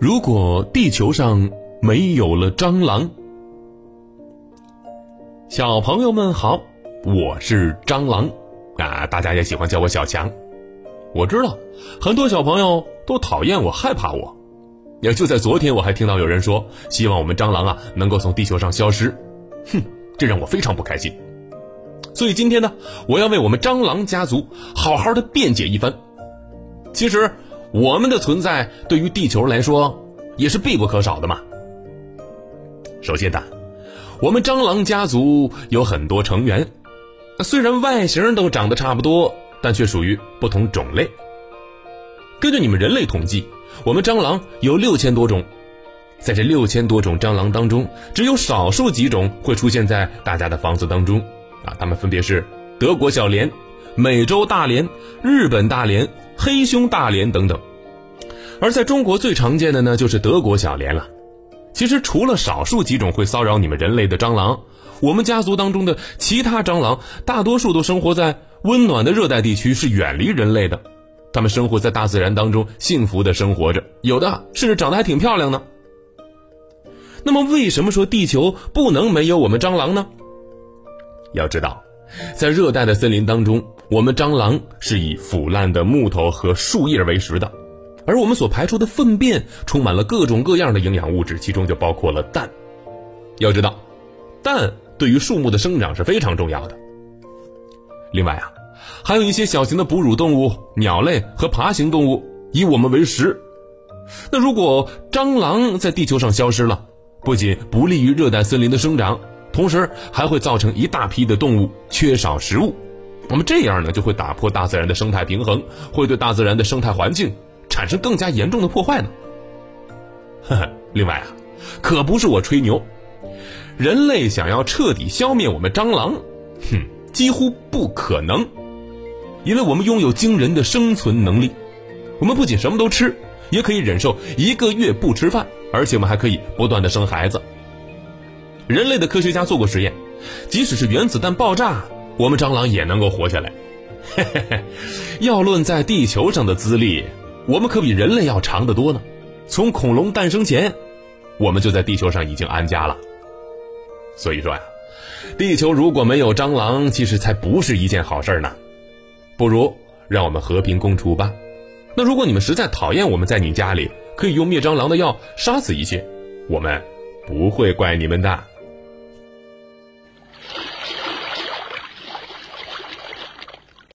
如果地球上没有了蟑螂，小朋友们好，我是蟑螂啊，大家也喜欢叫我小强。我知道很多小朋友都讨厌我、害怕我。也就在昨天，我还听到有人说，希望我们蟑螂啊能够从地球上消失。哼，这让我非常不开心。所以今天呢，我要为我们蟑螂家族好好的辩解一番。其实。我们的存在对于地球来说也是必不可少的嘛。首先呢，我们蟑螂家族有很多成员，虽然外形都长得差不多，但却属于不同种类。根据你们人类统计，我们蟑螂有六千多种，在这六千多种蟑螂当中，只有少数几种会出现在大家的房子当中啊，它们分别是德国小蠊、美洲大蠊、日本大蠊。黑胸大蠊等等，而在中国最常见的呢，就是德国小蠊了。其实除了少数几种会骚扰你们人类的蟑螂，我们家族当中的其他蟑螂，大多数都生活在温暖的热带地区，是远离人类的。它们生活在大自然当中，幸福的生活着，有的甚至长得还挺漂亮呢。那么，为什么说地球不能没有我们蟑螂呢？要知道。在热带的森林当中，我们蟑螂是以腐烂的木头和树叶为食的，而我们所排出的粪便充满了各种各样的营养物质，其中就包括了氮。要知道，氮对于树木的生长是非常重要的。另外啊，还有一些小型的哺乳动物、鸟类和爬行动物以我们为食。那如果蟑螂在地球上消失了，不仅不利于热带森林的生长。同时还会造成一大批的动物缺少食物，那么这样呢就会打破大自然的生态平衡，会对大自然的生态环境产生更加严重的破坏呢。呵呵，另外啊，可不是我吹牛，人类想要彻底消灭我们蟑螂，哼，几乎不可能，因为我们拥有惊人的生存能力，我们不仅什么都吃，也可以忍受一个月不吃饭，而且我们还可以不断的生孩子。人类的科学家做过实验，即使是原子弹爆炸，我们蟑螂也能够活下来。嘿嘿嘿，要论在地球上的资历，我们可比人类要长得多呢。从恐龙诞生前，我们就在地球上已经安家了。所以说呀，地球如果没有蟑螂，其实才不是一件好事呢。不如让我们和平共处吧。那如果你们实在讨厌我们在你家里，可以用灭蟑螂的药杀死一切，我们不会怪你们的。